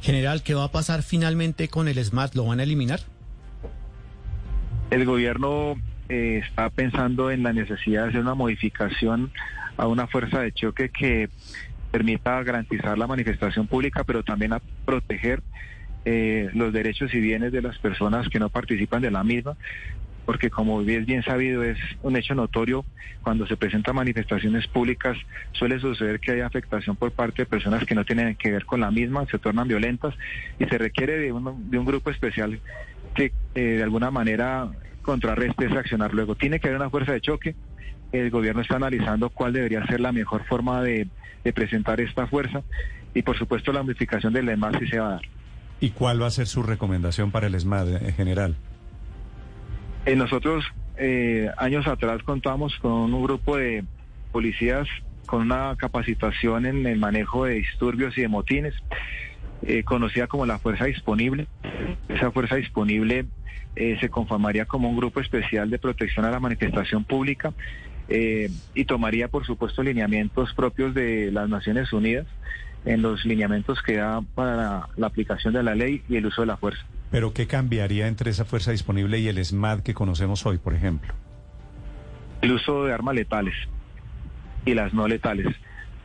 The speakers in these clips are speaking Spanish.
General, ¿qué va a pasar finalmente con el SMAT? ¿Lo van a eliminar? El gobierno eh, está pensando en la necesidad de hacer una modificación a una fuerza de choque que permita garantizar la manifestación pública, pero también a proteger eh, los derechos y bienes de las personas que no participan de la misma, porque como bien sabido, es un hecho notorio, cuando se presentan manifestaciones públicas suele suceder que hay afectación por parte de personas que no tienen que ver con la misma, se tornan violentas y se requiere de un, grupo especial que eh, de alguna manera contrarreste ese accionar. Luego tiene que haber una fuerza de choque. El gobierno está analizando cuál debería ser la mejor forma de, presentar esta fuerza y por supuesto la modificación del ESMAD sí se va a dar. ¿Y cuál va a ser su recomendación para el ESMAD en general? Eh, nosotros eh, años atrás contamos con un grupo de policías con una capacitación en el manejo de disturbios y de motines, eh, conocida como la Fuerza Disponible. Esa Fuerza Disponible se conformaría como un grupo especial de protección a la manifestación pública y tomaría, por supuesto, lineamientos propios de las Naciones Unidas en los lineamientos que da para la aplicación de la ley y el uso de la fuerza. Pero ¿qué cambiaría entre esa fuerza disponible y el SMAD que conocemos hoy, por ejemplo? El uso de armas letales y las no letales,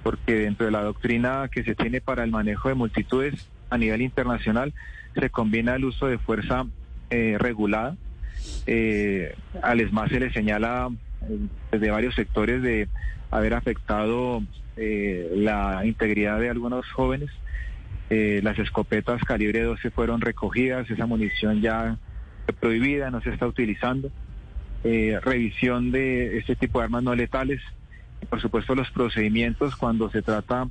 porque dentro de la doctrina que se tiene para el manejo de multitudes a nivel internacional se combina el uso de fuerza eh, regulada. Eh, al SMAD se le señala eh, desde varios sectores de haber afectado la integridad de algunos jóvenes eh, las escopetas calibre 12 fueron recogidas, esa munición ya prohibida, no se está utilizando. Eh, revisión de este tipo de armas no letales. Y por supuesto los procedimientos cuando se trata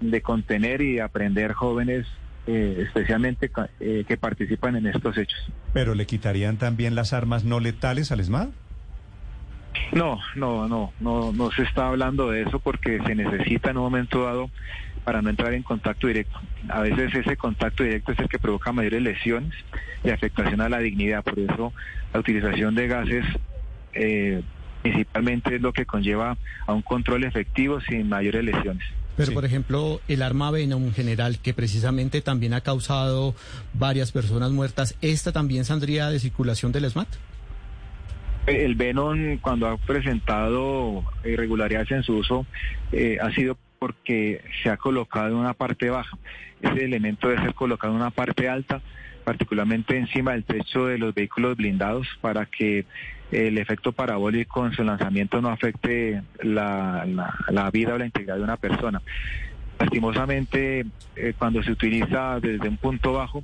de contener y aprender jóvenes eh, especialmente que participan en estos hechos. ¿Pero le quitarían también las armas no letales al ESMAD? No, no, no, no, no se está hablando de eso porque se necesita en un momento dado para no entrar en contacto directo. A veces ese contacto directo es el que provoca mayores lesiones y afectación a la dignidad. Por eso la utilización de gases eh, principalmente es lo que conlleva a un control efectivo sin mayores lesiones. Pero, por ejemplo, el arma Venom general, que precisamente también ha causado varias personas muertas, ¿esta también saldría de circulación del SMAT? El Venom, cuando ha presentado irregularidades en su uso, eh, ha sido porque se ha colocado en una parte baja. Ese elemento debe ser colocado en una parte alta, particularmente encima del techo de los vehículos blindados, para que el efecto parabólico en su lanzamiento no afecte la, vida o la integridad de una persona. Lastimosamente, eh, cuando se utiliza desde un punto bajo,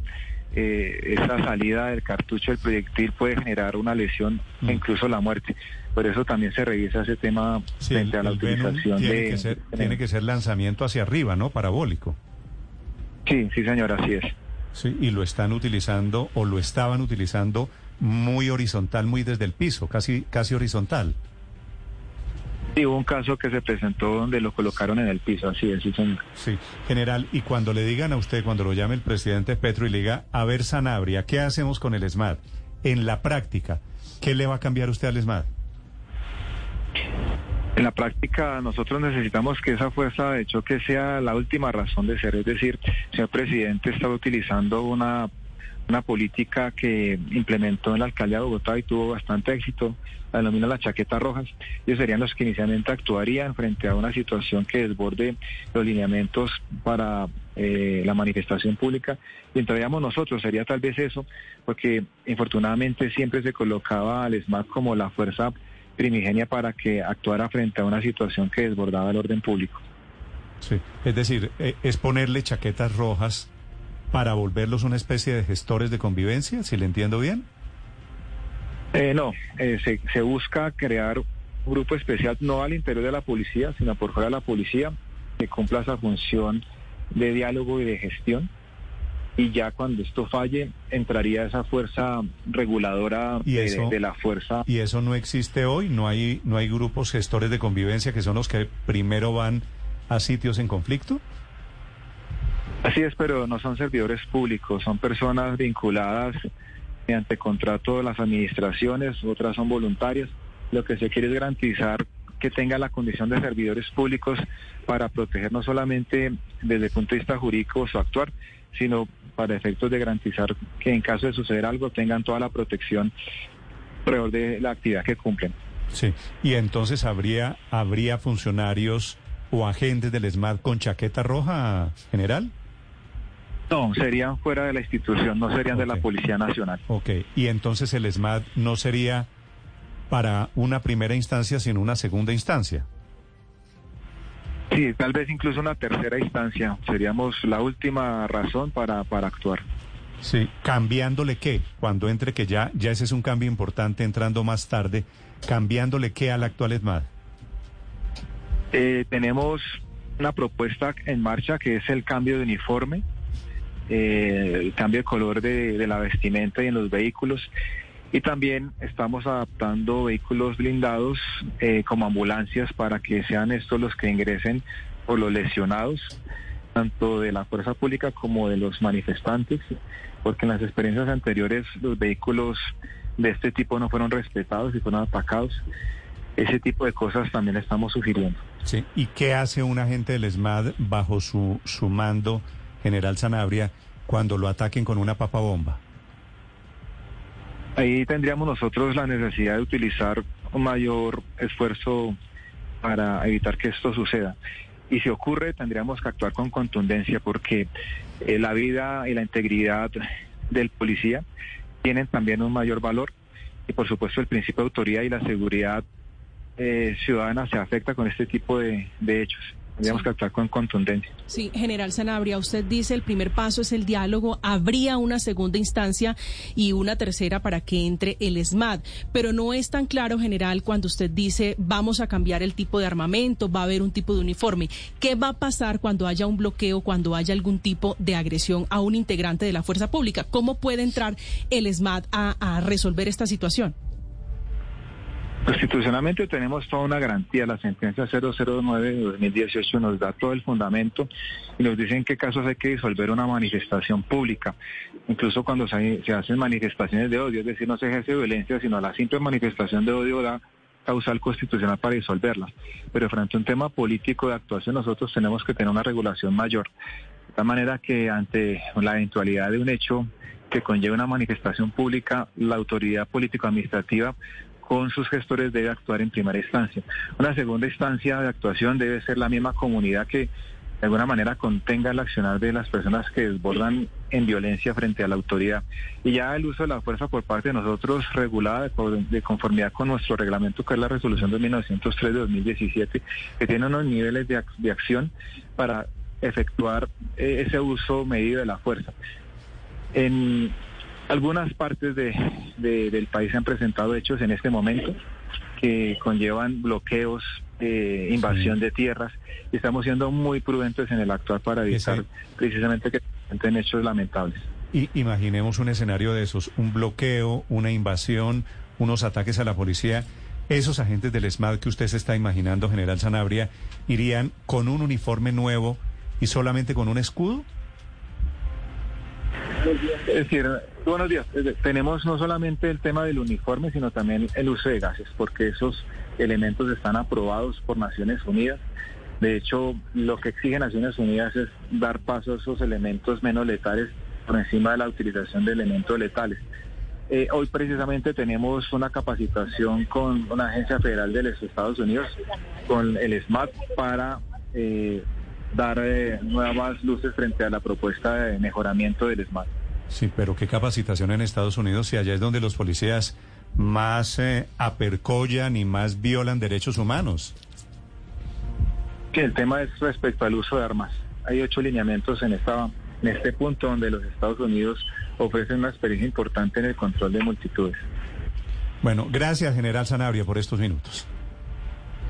eh, esa salida del cartucho del proyectil puede generar una lesión e incluso la muerte. Por eso también se revisa ese tema frente a la utilización tiene de... Que ser, tiene que ser lanzamiento hacia arriba, ¿no? Parabólico. Sí, sí, señor, así es. Sí, y lo están utilizando o lo estaban utilizando muy horizontal, muy desde el piso, casi, casi horizontal. Sí, hubo un caso que se presentó donde lo colocaron en el piso, así es, sí, señor. Sí, general, y cuando le digan a usted, cuando lo llame el presidente Petro y le diga, a ver, Sanabria, ¿qué hacemos con el ESMAD? En la práctica, ¿qué le va a cambiar usted al ESMAD? En la práctica nosotros necesitamos que esa fuerza de choque sea la última razón de ser, es decir, señor presidente está utilizando una, una política que implementó en la alcaldía de Bogotá y tuvo bastante éxito, la denomina las chaquetas rojas, ellos serían los que inicialmente actuarían frente a una situación que desborde los lineamientos para eh, la manifestación pública y entraríamos nosotros, sería tal vez eso, porque infortunadamente siempre se colocaba al SMAT como la fuerza primigenia para que actuara frente a una situación que desbordaba el orden público. Sí, es decir, eh, es ponerle chaquetas rojas para volverlos una especie de gestores de convivencia, si le entiendo bien. Eh, no, eh, se, se busca crear un grupo especial, no al interior de la policía, sino por fuera de la policía, que cumpla esa función de diálogo y de gestión y ya cuando esto falle entraría esa fuerza reguladora de, la fuerza. ¿Y eso no existe hoy? ¿No hay, ¿No hay grupos gestores de convivencia que son los que primero van a sitios en conflicto? Así es, pero no son servidores públicos, son personas vinculadas mediante contrato de las administraciones, otras son voluntarias. Lo que se quiere es garantizar que tenga la condición de servidores públicos para proteger no solamente desde el punto de vista jurídico su actuar, sino para efectos de garantizar que en caso de suceder algo tengan toda la protección alrededor de la actividad que cumplen. Sí, y entonces habría, habría funcionarios o agentes del ESMAD con chaqueta roja, general. No, serían fuera de la institución, no serían de la Policía Nacional. Ok, y entonces el ESMAD no sería para una primera instancia, sino una segunda instancia. Sí, tal vez incluso una tercera instancia. Seríamos la última razón para, para actuar. Sí, cambiándole qué, cuando entre que ya, ya ese es un cambio importante entrando más tarde, cambiándole qué al actual ESMAD. Eh, tenemos una propuesta en marcha que es el cambio de uniforme, eh, el cambio de color de, de la vestimenta y en los vehículos. Y también estamos adaptando vehículos blindados eh, como ambulancias para que sean estos los que ingresen por los lesionados, tanto de la fuerza pública como de los manifestantes, porque en las experiencias anteriores los vehículos de este tipo no fueron respetados y fueron atacados. Ese tipo de cosas también estamos sugiriendo. Sí. ¿Y qué hace un agente del ESMAD bajo su, su mando, General Sanabria, cuando lo ataquen con una papa bomba? Ahí tendríamos nosotros la necesidad de utilizar un mayor esfuerzo para evitar que esto suceda. Y si ocurre, tendríamos que actuar con contundencia porque eh, la vida y la integridad del policía tienen también un mayor valor y por supuesto el principio de autoridad y la seguridad eh, ciudadana se afecta con este tipo de, de hechos. Tendríamos que actuar con contundencia. Sí, general Sanabria, usted dice el primer paso es el diálogo, habría una segunda instancia y una tercera para que entre el ESMAD, pero no es tan claro, general, cuando usted dice vamos a cambiar el tipo de armamento, va a haber un tipo de uniforme. ¿Qué va a pasar cuando haya un bloqueo, cuando haya algún tipo de agresión a un integrante de la fuerza pública? ¿Cómo puede entrar el ESMAD a, a resolver esta situación? Constitucionalmente tenemos toda una garantía. La sentencia 009 de 2018 nos da todo el fundamento y nos dice en qué casos hay que disolver una manifestación pública. Incluso cuando se, se hacen manifestaciones de odio, es decir, no se ejerce violencia, sino la simple manifestación de odio da causal constitucional para disolverla. Pero frente a un tema político de actuación, nosotros tenemos que tener una regulación mayor. De tal manera que ante la eventualidad de un hecho que conlleve una manifestación pública, la autoridad político-administrativa con sus gestores debe actuar en primera instancia. Una segunda instancia de actuación debe ser la misma comunidad que de alguna manera contenga el accionar de las personas que desbordan en violencia frente a la autoridad. Y ya el uso de la fuerza por parte de nosotros regulada de, conformidad con nuestro reglamento, que es la resolución de 1903 de 2017, que tiene unos niveles de, de acción para efectuar eh, ese uso medido de la fuerza. En, algunas partes de, del país se han presentado hechos en este momento que conllevan bloqueos, eh, invasión de tierras, y estamos siendo muy prudentes en el actuar para evitar precisamente que se hechos lamentables. Y imaginemos un escenario de esos, un bloqueo, una invasión, unos ataques a la policía. Esos agentes del ESMAD que usted se está imaginando, General Sanabria, irían con un uniforme nuevo y solamente con un escudo? Es decir, buenos días. Tenemos no solamente el tema del uniforme, sino también el uso de gases, porque esos elementos están aprobados por Naciones Unidas. De hecho, lo que exige Naciones Unidas es dar paso a esos elementos menos letales por encima de la utilización de elementos letales. Eh, hoy precisamente tenemos una capacitación con una agencia federal de los Estados Unidos, con el SMAT, para eh, dar eh, nuevas luces frente a la propuesta de mejoramiento del SMAT. Sí, pero qué capacitación en Estados Unidos si allá es donde los policías más eh, apercollan y más violan derechos humanos. Que el tema es respecto al uso de armas. Hay ocho lineamientos en esta en este punto donde los Estados Unidos ofrecen una experiencia importante en el control de multitudes. Bueno, gracias, General Sanabria, por estos minutos.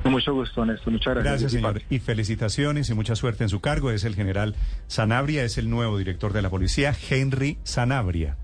Mucho gusto, Néstor. Muchas gracias. Gracias, señor. Y felicitaciones y mucha suerte en su cargo. Es el general Sanabria, es el nuevo director de la policía, Henry Sanabria.